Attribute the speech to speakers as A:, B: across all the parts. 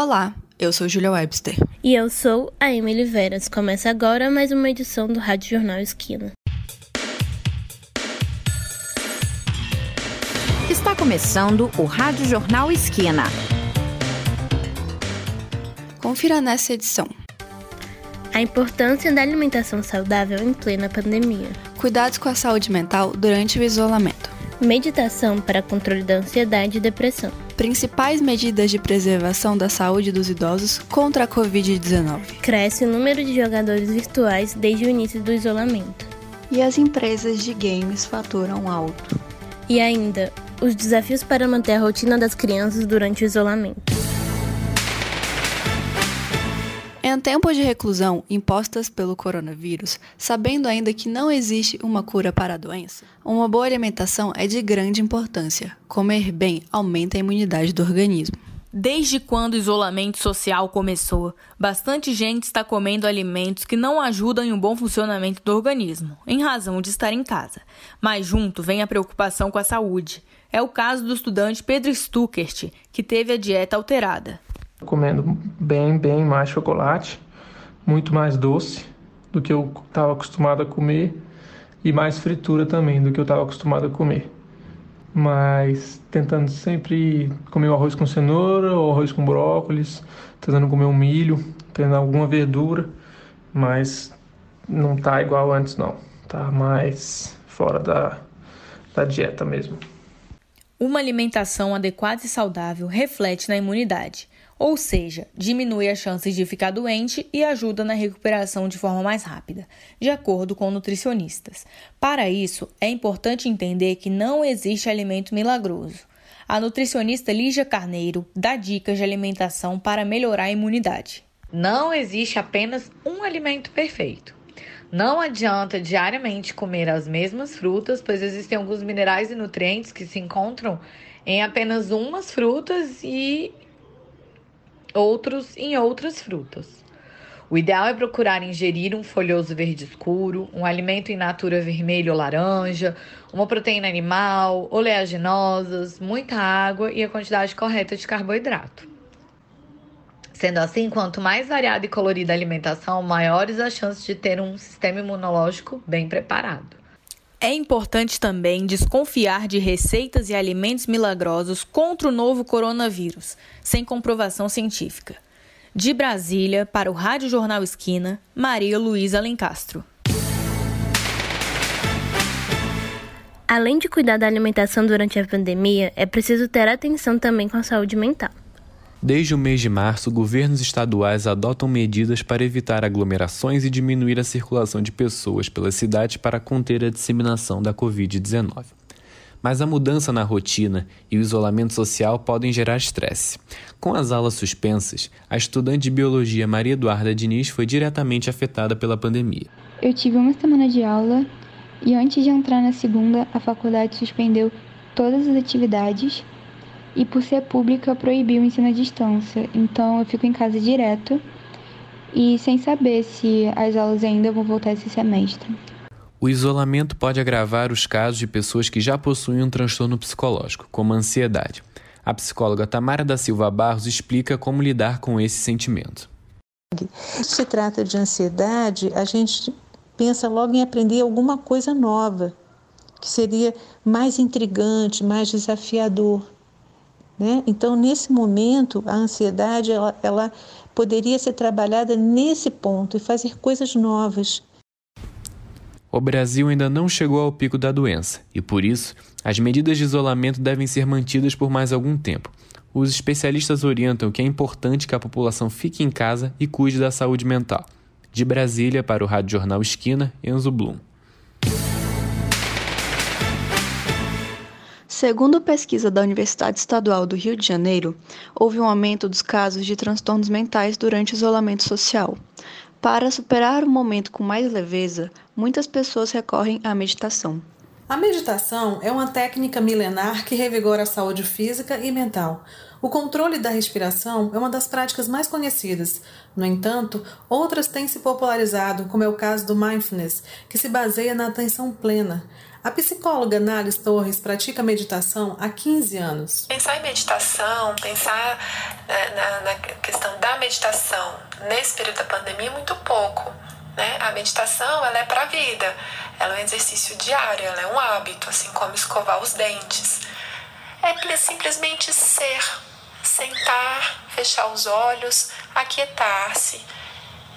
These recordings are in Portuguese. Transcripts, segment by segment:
A: Olá, eu sou Julia Webster.
B: E eu sou a Emily Veras. Começa agora mais uma edição do Rádio Jornal Esquina.
C: Está começando o Rádio Jornal Esquina.
A: Confira nessa edição.
B: A importância da alimentação saudável em plena pandemia.
A: Cuidados com a saúde mental durante o isolamento.
B: Meditação para controle da ansiedade e depressão.
A: Principais medidas de preservação da saúde dos idosos contra a Covid-19.
B: Cresce o número de jogadores virtuais desde o início do isolamento.
A: E as empresas de games faturam alto.
B: E ainda, os desafios para manter a rotina das crianças durante o isolamento.
A: Em tempos de reclusão impostas pelo coronavírus, sabendo ainda que não existe uma cura para a doença, uma boa alimentação é de grande importância. Comer bem aumenta a imunidade do organismo.
D: Desde quando o isolamento social começou, bastante gente está comendo alimentos que não ajudam em um bom funcionamento do organismo, em razão de estar em casa. Mas junto vem a preocupação com a saúde. É o caso do estudante Pedro Stuckert, que teve a dieta alterada
E: comendo bem, bem mais chocolate, muito mais doce do que eu estava acostumado a comer e mais fritura também do que eu estava acostumado a comer. Mas tentando sempre comer o arroz com cenoura ou arroz com brócolis, tentando comer um milho, tendo alguma verdura, mas não tá igual antes não. Tá mais fora da, da dieta mesmo.
D: Uma alimentação adequada e saudável reflete na imunidade ou seja, diminui as chances de ficar doente e ajuda na recuperação de forma mais rápida, de acordo com nutricionistas. Para isso, é importante entender que não existe alimento milagroso. A nutricionista Lígia Carneiro dá dicas de alimentação para melhorar a imunidade.
F: Não existe apenas um alimento perfeito. Não adianta diariamente comer as mesmas frutas, pois existem alguns minerais e nutrientes que se encontram em apenas umas frutas e outros em outras frutas. O ideal é procurar ingerir um folhoso verde escuro, um alimento in natura vermelho ou laranja, uma proteína animal, oleaginosas, muita água e a quantidade correta de carboidrato. Sendo assim, quanto mais variada e colorida a alimentação, maiores as chances de ter um sistema imunológico bem preparado.
D: É importante também desconfiar de receitas e alimentos milagrosos contra o novo coronavírus, sem comprovação científica. De Brasília, para o Rádio Jornal Esquina, Maria Luísa Alencastro.
B: Além de cuidar da alimentação durante a pandemia, é preciso ter atenção também com a saúde mental.
G: Desde o mês de março, governos estaduais adotam medidas para evitar aglomerações e diminuir a circulação de pessoas pelas cidades para conter a disseminação da Covid-19. Mas a mudança na rotina e o isolamento social podem gerar estresse. Com as aulas suspensas, a estudante de biologia Maria Eduarda Diniz foi diretamente afetada pela pandemia.
H: Eu tive uma semana de aula e antes de entrar na segunda, a faculdade suspendeu todas as atividades e por ser pública proibiu o ensino à distância. Então eu fico em casa direto e sem saber se as aulas ainda vão voltar esse semestre.
G: O isolamento pode agravar os casos de pessoas que já possuem um transtorno psicológico, como a ansiedade. A psicóloga Tamara da Silva Barros explica como lidar com esse sentimento.
I: Se trata de ansiedade, a gente pensa logo em aprender alguma coisa nova, que seria mais intrigante, mais desafiador. Né? Então, nesse momento, a ansiedade ela, ela poderia ser trabalhada nesse ponto e fazer coisas novas.
G: O Brasil ainda não chegou ao pico da doença e, por isso, as medidas de isolamento devem ser mantidas por mais algum tempo. Os especialistas orientam que é importante que a população fique em casa e cuide da saúde mental. De Brasília, para o Rádio Jornal Esquina, Enzo Blum.
A: Segundo pesquisa da Universidade Estadual do Rio de Janeiro, houve um aumento dos casos de transtornos mentais durante o isolamento social. Para superar o momento com mais leveza, muitas pessoas recorrem à meditação.
J: A meditação é uma técnica milenar que revigora a saúde física e mental. O controle da respiração é uma das práticas mais conhecidas. No entanto, outras têm se popularizado, como é o caso do mindfulness, que se baseia na atenção plena. A psicóloga Nalis Torres pratica meditação há 15 anos.
K: Pensar em meditação, pensar né, na, na questão da meditação nesse período da pandemia, muito pouco. Né? A meditação ela é para a vida, ela é um exercício diário, ela é um hábito, assim como escovar os dentes. É simplesmente ser, sentar, fechar os olhos, aquietar-se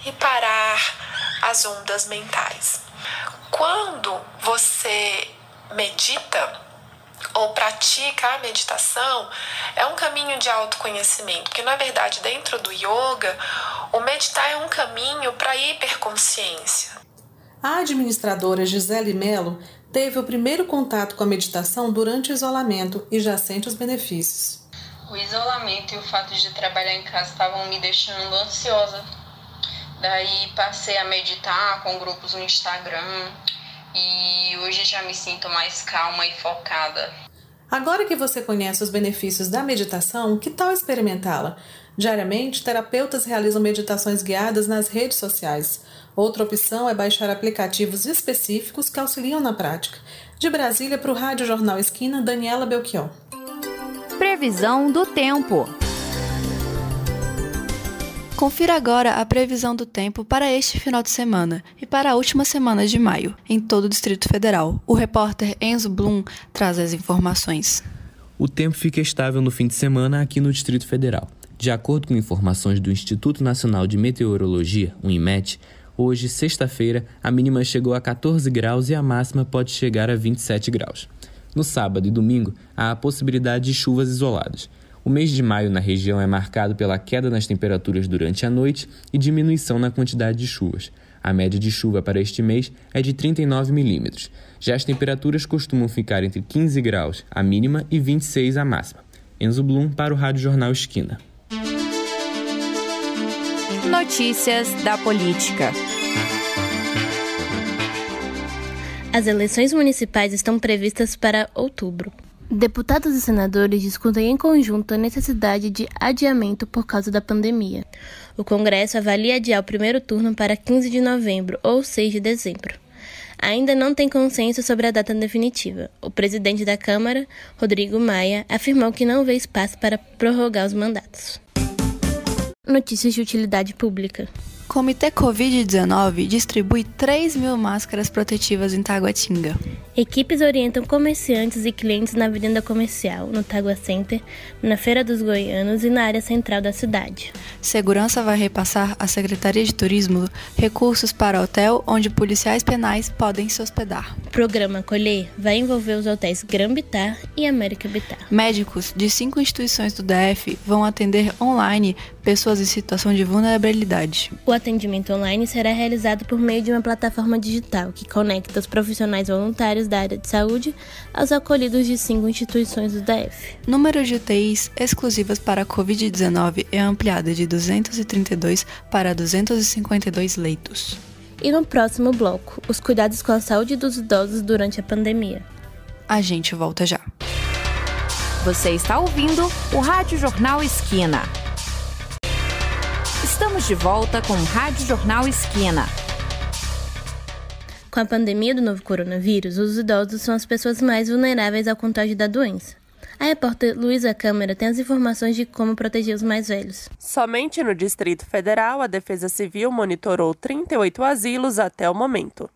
K: e parar as ondas mentais. Quando você medita, ou pratica a meditação, é um caminho de autoconhecimento, porque na verdade, dentro do yoga, o meditar é um caminho para a hiperconsciência.
J: A administradora Gisele Mello teve o primeiro contato com a meditação durante o isolamento e já sente os benefícios.
L: O isolamento e o fato de trabalhar em casa estavam me deixando ansiosa. Daí passei a meditar com grupos no Instagram, e hoje já me sinto mais calma e focada.
J: Agora que você conhece os benefícios da meditação, que tal experimentá-la? Diariamente, terapeutas realizam meditações guiadas nas redes sociais. Outra opção é baixar aplicativos específicos que auxiliam na prática. De Brasília para o Rádio Jornal Esquina, Daniela Belchior.
C: Previsão do tempo.
A: Confira agora a previsão do tempo para este final de semana e para a última semana de maio, em todo o Distrito Federal. O repórter Enzo Blum traz as informações.
G: O tempo fica estável no fim de semana aqui no Distrito Federal. De acordo com informações do Instituto Nacional de Meteorologia, o INMET, hoje, sexta-feira, a mínima chegou a 14 graus e a máxima pode chegar a 27 graus. No sábado e domingo, há a possibilidade de chuvas isoladas. O mês de maio na região é marcado pela queda nas temperaturas durante a noite e diminuição na quantidade de chuvas. A média de chuva para este mês é de 39 milímetros. Já as temperaturas costumam ficar entre 15 graus a mínima e 26 a máxima. Enzo Blum para o Rádio Jornal Esquina.
C: Notícias da política.
B: As eleições municipais estão previstas para outubro. Deputados e senadores discutem em conjunto a necessidade de adiamento por causa da pandemia. O Congresso avalia adiar o primeiro turno para 15 de novembro ou 6 de dezembro. Ainda não tem consenso sobre a data definitiva. O presidente da Câmara, Rodrigo Maia, afirmou que não vê espaço para prorrogar os mandatos. Notícias de utilidade pública.
A: Comitê Covid-19 distribui 3 mil máscaras protetivas em Taguatinga.
B: Equipes orientam comerciantes e clientes na Avenida Comercial, no Tagua Center, na Feira dos Goianos e na área central da cidade.
A: Segurança vai repassar à Secretaria de Turismo recursos para hotel onde policiais penais podem se hospedar.
B: O programa Colher vai envolver os hotéis Gran Bitar e América Bitar.
A: Médicos de cinco instituições do DF vão atender online pessoas em situação de vulnerabilidade.
B: O atendimento online será realizado por meio de uma plataforma digital que conecta os profissionais voluntários da área de saúde aos acolhidos de cinco instituições do DF.
A: Número de UTIs exclusivas para a Covid-19 é ampliado de 232 para 252 leitos.
B: E no próximo bloco, os cuidados com a saúde dos idosos durante a pandemia.
A: A gente volta já.
C: Você está ouvindo o Rádio Jornal Esquina. Estamos de volta com o Rádio Jornal Esquina.
B: Com a pandemia do novo coronavírus, os idosos são as pessoas mais vulneráveis ao contágio da doença. A repórter Luísa Câmara tem as informações de como proteger os mais velhos.
M: Somente no Distrito Federal, a Defesa Civil monitorou 38 asilos até o momento.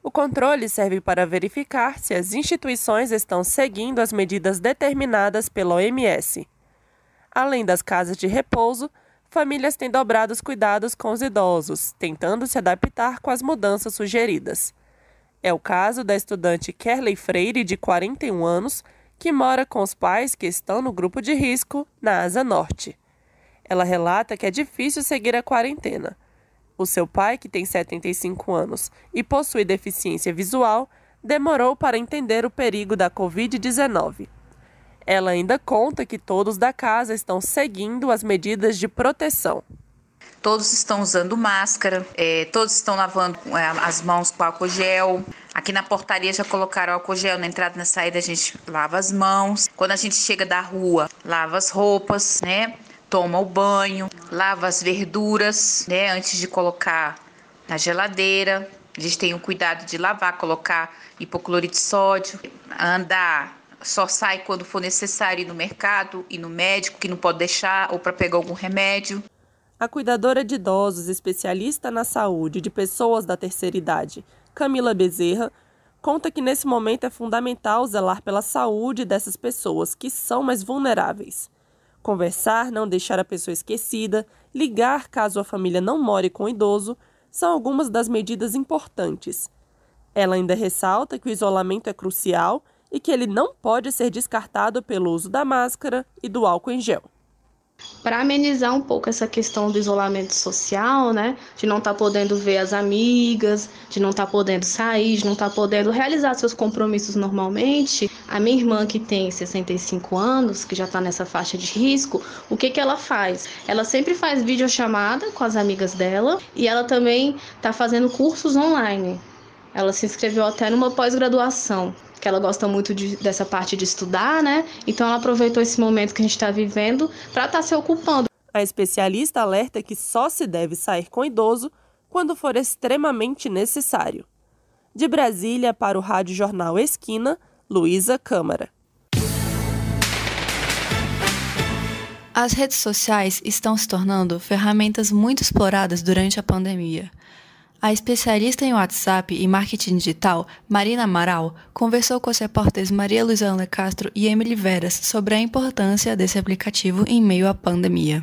M: O controle serve para verificar se as instituições estão seguindo as medidas determinadas pela OMS. Além das casas de repouso, famílias têm dobrado os cuidados com os idosos, tentando se adaptar com as mudanças sugeridas. É o caso da estudante Kerley Freire, de 41 anos, que mora com os pais que estão no grupo de risco na Asa Norte. Ela relata que é difícil seguir a quarentena. O seu pai, que tem 75 anos e possui deficiência visual, demorou para entender o perigo da Covid-19. Ela ainda conta que todos da casa estão seguindo as medidas de proteção.
N: Todos estão usando máscara, é, todos estão lavando é, as mãos com álcool gel. Aqui na portaria já colocaram álcool gel na entrada e na saída, a gente lava as mãos. Quando a gente chega da rua, lava as roupas, né? Toma o banho, lava as verduras, né? Antes de colocar na geladeira. A gente tem o cuidado de lavar, colocar hipoclorito de sódio, andar só sai quando for necessário ir no mercado, ir no médico, que não pode deixar, ou para pegar algum remédio.
M: A cuidadora de idosos, especialista na saúde de pessoas da terceira idade, Camila Bezerra, conta que nesse momento é fundamental zelar pela saúde dessas pessoas que são mais vulneráveis. Conversar, não deixar a pessoa esquecida, ligar caso a família não more com o idoso, são algumas das medidas importantes. Ela ainda ressalta que o isolamento é crucial e que ele não pode ser descartado pelo uso da máscara e do álcool em gel.
O: Para amenizar um pouco essa questão do isolamento social, né, de não estar tá podendo ver as amigas, de não estar tá podendo sair, de não estar tá podendo realizar seus compromissos normalmente, a minha irmã que tem 65 anos, que já está nessa faixa de risco, o que que ela faz? Ela sempre faz videochamada com as amigas dela e ela também está fazendo cursos online. Ela se inscreveu até numa pós-graduação que ela gosta muito de, dessa parte de estudar, né? Então ela aproveitou esse momento que a gente está vivendo para estar tá se ocupando.
M: A especialista alerta que só se deve sair com idoso quando for extremamente necessário. De Brasília para o Rádio Jornal Esquina, Luísa Câmara.
A: As redes sociais estão se tornando ferramentas muito exploradas durante a pandemia. A especialista em WhatsApp e marketing digital, Marina Amaral, conversou com os repórteres Maria Luizana Castro e Emily Veras sobre a importância desse aplicativo em meio à pandemia.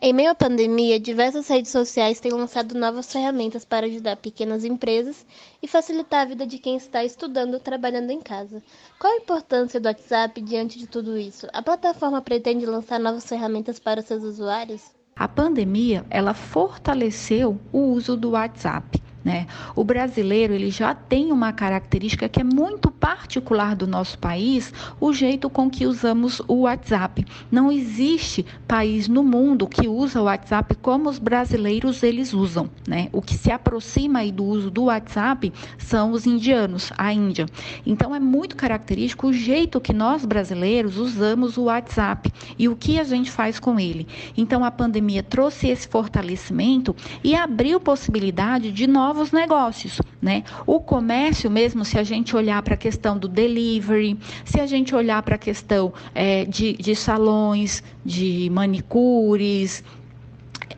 B: Em meio à pandemia, diversas redes sociais têm lançado novas ferramentas para ajudar pequenas empresas e facilitar a vida de quem está estudando ou trabalhando em casa. Qual a importância do WhatsApp diante de tudo isso? A plataforma pretende lançar novas ferramentas para seus usuários?
P: A pandemia, ela fortaleceu o uso do WhatsApp. Né? O brasileiro ele já tem uma característica que é muito particular do nosso país, o jeito com que usamos o WhatsApp. Não existe país no mundo que usa o WhatsApp como os brasileiros eles usam. Né? O que se aproxima aí do uso do WhatsApp são os indianos, a Índia. Então é muito característico o jeito que nós brasileiros usamos o WhatsApp e o que a gente faz com ele. Então a pandemia trouxe esse fortalecimento e abriu possibilidade de novos novos negócios, né? O comércio mesmo, se a gente olhar para a questão do delivery, se a gente olhar para a questão é, de, de salões, de manicures,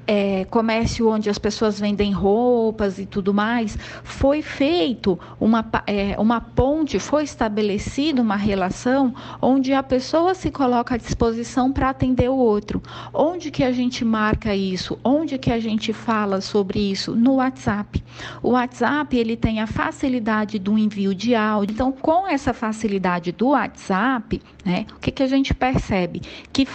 P: é, comércio onde as pessoas vendem roupas e tudo mais, foi feito uma, é, uma ponte, foi estabelecida uma relação onde a pessoa se coloca à disposição para atender o outro. Onde que a gente marca isso? Onde que a gente fala sobre isso? No WhatsApp. O WhatsApp ele tem a facilidade do envio de áudio. Então, com essa facilidade do WhatsApp, né, o que, que a gente percebe? Que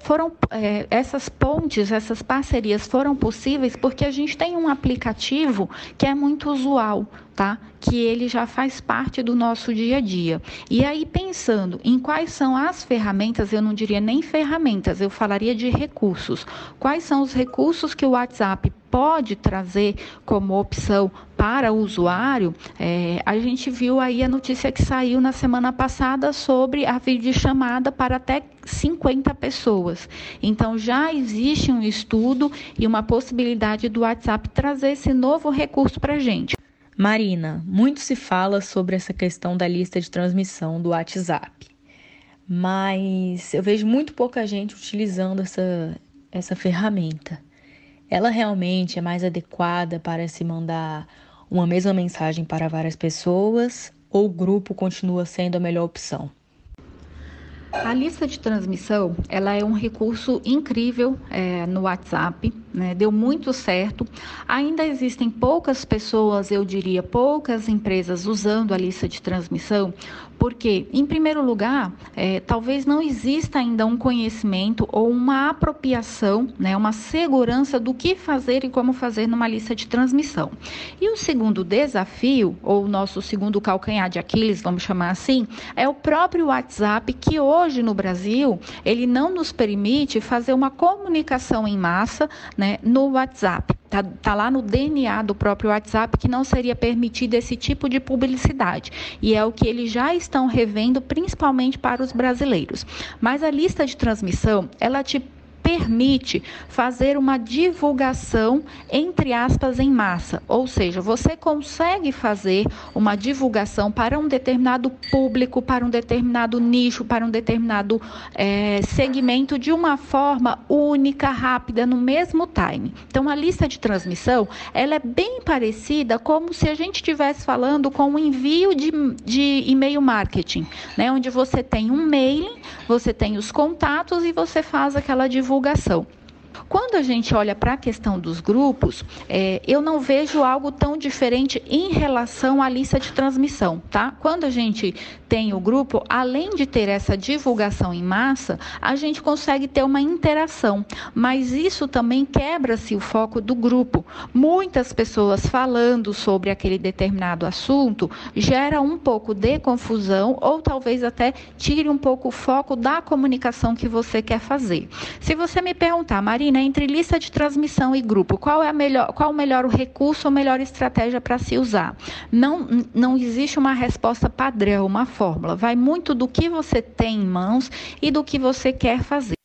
P: foram é, essas pontes, essas parcerias foram possíveis porque a gente tem um aplicativo que é muito usual, tá? Que ele já faz parte do nosso dia a dia. E aí pensando em quais são as ferramentas, eu não diria nem ferramentas, eu falaria de recursos. Quais são os recursos que o WhatsApp pode trazer como opção para o usuário, é, a gente viu aí a notícia que saiu na semana passada sobre a videochamada para até 50 pessoas. Então já existe um estudo e uma possibilidade do WhatsApp trazer esse novo recurso para a gente.
D: Marina, muito se fala sobre essa questão da lista de transmissão do WhatsApp, mas eu vejo muito pouca gente utilizando essa, essa ferramenta ela realmente é mais adequada para se mandar uma mesma mensagem para várias pessoas ou o grupo continua sendo a melhor opção?
P: A lista de transmissão, ela é um recurso incrível é, no WhatsApp, né? deu muito certo. Ainda existem poucas pessoas, eu diria, poucas empresas usando a lista de transmissão, porque, em primeiro lugar, é, talvez não exista ainda um conhecimento ou uma apropriação, né, uma segurança do que fazer e como fazer numa lista de transmissão. E o segundo desafio, ou nosso segundo calcanhar de Aquiles, vamos chamar assim, é o próprio WhatsApp, que hoje no Brasil, ele não nos permite fazer uma comunicação em massa né, no WhatsApp. Está tá lá no DNA do próprio WhatsApp que não seria permitido esse tipo de publicidade. E é o que eles já estão revendo, principalmente para os brasileiros. Mas a lista de transmissão, ela te permite fazer uma divulgação, entre aspas, em massa. Ou seja, você consegue fazer uma divulgação para um determinado público, para um determinado nicho, para um determinado é, segmento de uma forma única, rápida, no mesmo time. Então, a lista de transmissão ela é bem parecida como se a gente estivesse falando com o envio de, de e-mail marketing, né? onde você tem um mailing, você tem os contatos e você faz aquela divulgação divulgação. Quando a gente olha para a questão dos grupos, é, eu não vejo algo tão diferente em relação à lista de transmissão, tá? Quando a gente tem o grupo, além de ter essa divulgação em massa, a gente consegue ter uma interação, mas isso também quebra-se o foco do grupo. Muitas pessoas falando sobre aquele determinado assunto gera um pouco de confusão ou talvez até tire um pouco o foco da comunicação que você quer fazer. Se você me perguntar, Marina, entre lista de transmissão e grupo, qual é a melhor, qual o melhor recurso ou melhor estratégia para se usar? Não, não existe uma resposta padrão, uma fórmula. Vai muito do que você tem em mãos e do que você quer fazer.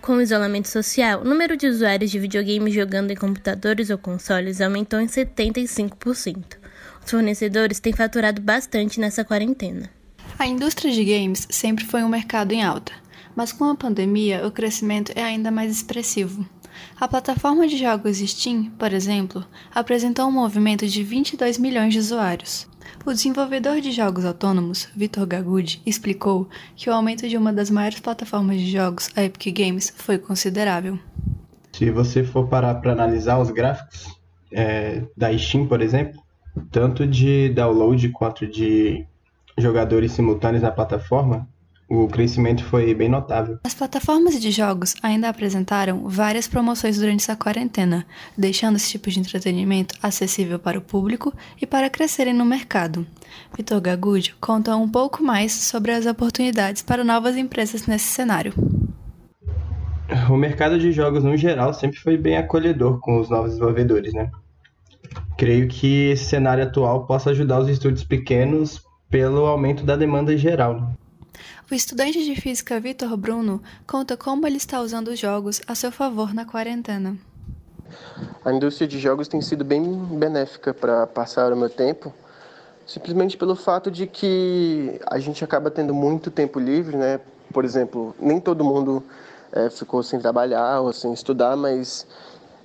B: Com o isolamento social, o número de usuários de videogames jogando em computadores ou consoles aumentou em 75%. Os fornecedores têm faturado bastante nessa quarentena.
A: A indústria de games sempre foi um mercado em alta, mas com a pandemia o crescimento é ainda mais expressivo. A plataforma de jogos Steam, por exemplo, apresentou um movimento de 22 milhões de usuários. O desenvolvedor de jogos autônomos, Vitor Gagudi, explicou que o aumento de uma das maiores plataformas de jogos, a Epic Games, foi considerável.
Q: Se você for parar para analisar os gráficos é, da Steam, por exemplo, tanto de download quanto de jogadores simultâneos na plataforma, o crescimento foi bem notável.
A: As plataformas de jogos ainda apresentaram várias promoções durante essa quarentena, deixando esse tipo de entretenimento acessível para o público e para crescerem no mercado. Vitor Gagud conta um pouco mais sobre as oportunidades para novas empresas nesse cenário.
Q: O mercado de jogos no geral sempre foi bem acolhedor com os novos desenvolvedores, né? Creio que esse cenário atual possa ajudar os estúdios pequenos pelo aumento da demanda geral.
A: O estudante de física Vitor Bruno conta como ele está usando os jogos a seu favor na quarentena.
R: A indústria de jogos tem sido bem benéfica para passar o meu tempo, simplesmente pelo fato de que a gente acaba tendo muito tempo livre, né? Por exemplo, nem todo mundo é, ficou sem trabalhar ou sem estudar, mas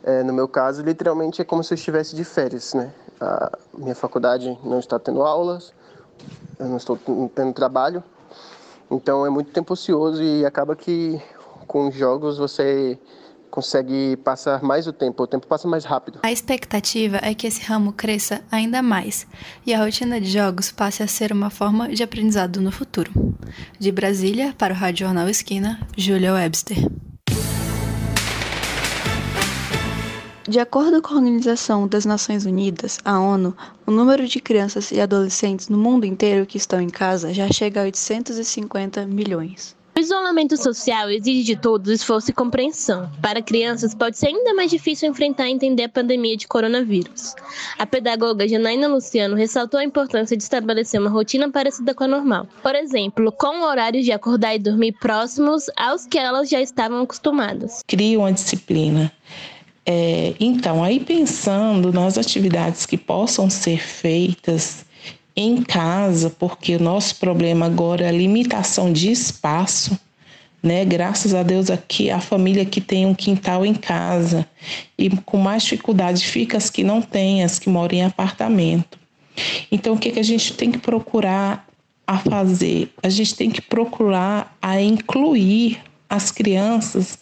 R: é, no meu caso, literalmente é como se eu estivesse de férias, né? A minha faculdade não está tendo aulas, eu não estou tendo trabalho, então é muito tempo ocioso e acaba que com jogos você consegue passar mais o tempo, o tempo passa mais rápido.
A: A expectativa é que esse ramo cresça ainda mais e a rotina de jogos passe a ser uma forma de aprendizado no futuro. De Brasília, para o Rádio Jornal Esquina, Júlia Webster. De acordo com a Organização das Nações Unidas, a ONU, o número de crianças e adolescentes no mundo inteiro que estão em casa já chega a 850 milhões.
B: O isolamento social exige de todos esforço e compreensão. Para crianças, pode ser ainda mais difícil enfrentar e entender a pandemia de coronavírus. A pedagoga Janaína Luciano ressaltou a importância de estabelecer uma rotina parecida com a normal. Por exemplo, com horários de acordar e dormir próximos aos que elas já estavam acostumadas.
S: Cria uma disciplina é, então, aí pensando nas atividades que possam ser feitas em casa, porque o nosso problema agora é a limitação de espaço, né? Graças a Deus aqui a família que tem um quintal em casa e com mais dificuldade fica as que não têm, as que moram em apartamento. Então, o que, que a gente tem que procurar a fazer? A gente tem que procurar a incluir as crianças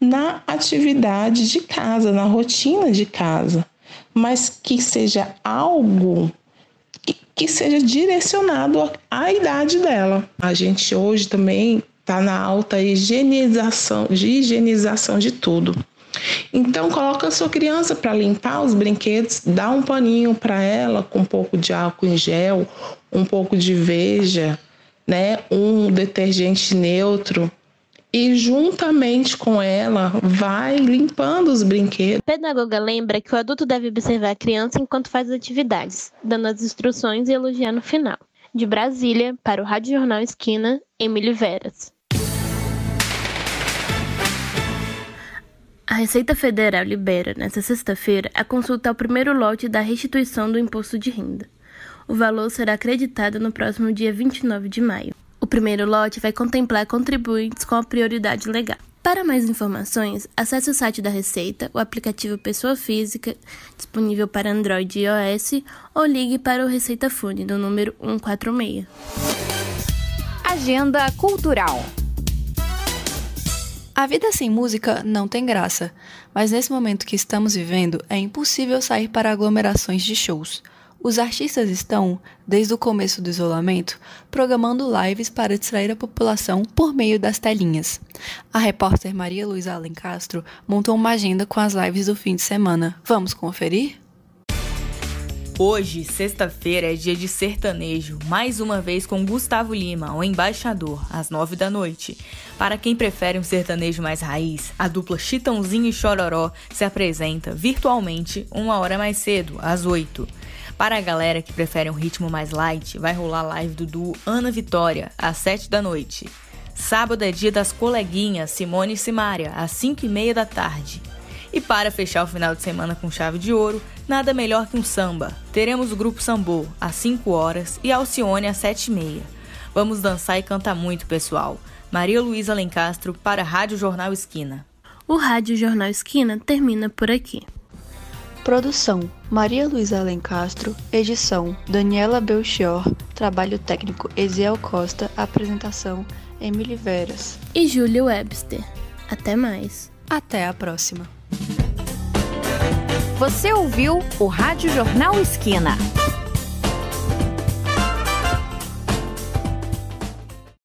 S: na atividade de casa, na rotina de casa, mas que seja algo que, seja direcionado à idade dela. A gente hoje também está na alta higienização, de higienização de tudo. Então coloca a sua criança para limpar os brinquedos, dá um paninho para ela com um pouco de álcool em gel, um pouco de veja, né, um detergente neutro e juntamente com ela vai limpando os brinquedos.
B: A pedagoga lembra que o adulto deve observar a criança enquanto faz atividades, dando as instruções e elogiar no final. De Brasília, para o Rádio Jornal Esquina, Emílio Veras. A Receita Federal libera, nesta sexta-feira, a consulta ao primeiro lote da restituição do imposto de renda. O valor será acreditado no próximo dia 29 de maio. O primeiro lote vai contemplar contribuintes com a prioridade legal. Para mais informações, acesse o site da Receita, o aplicativo Pessoa Física, disponível para Android e iOS, ou ligue para o Receita Fune no número 146.
C: Agenda Cultural.
A: A vida sem música não tem graça, mas nesse momento que estamos vivendo é impossível sair para aglomerações de shows. Os artistas estão, desde o começo do isolamento, programando lives para distrair a população por meio das telinhas. A repórter Maria Luísa Alencastro montou uma agenda com as lives do fim de semana. Vamos conferir?
D: Hoje, sexta-feira, é dia de sertanejo, mais uma vez com Gustavo Lima, o embaixador, às nove da noite. Para quem prefere um sertanejo mais raiz, a dupla Chitãozinho e Chororó se apresenta virtualmente uma hora mais cedo, às oito. Para a galera que prefere um ritmo mais light, vai rolar live do duo Ana Vitória, às 7 da noite. Sábado é dia das coleguinhas Simone e Simária, às 5 e meia da tarde. E para fechar o final de semana com chave de ouro, nada melhor que um samba. Teremos o grupo Sambô, às 5 horas, e Alcione, às 7 e meia. Vamos dançar e cantar muito, pessoal. Maria Luísa Lencastro para a Rádio Jornal Esquina.
B: O Rádio Jornal Esquina termina por aqui.
A: Produção: Maria Luísa Alencastro. Edição: Daniela Belchior. Trabalho técnico: Eziel Costa. Apresentação: Emily Veras.
B: E Júlia Webster. Até mais.
A: Até a próxima.
C: Você ouviu o Rádio Jornal Esquina.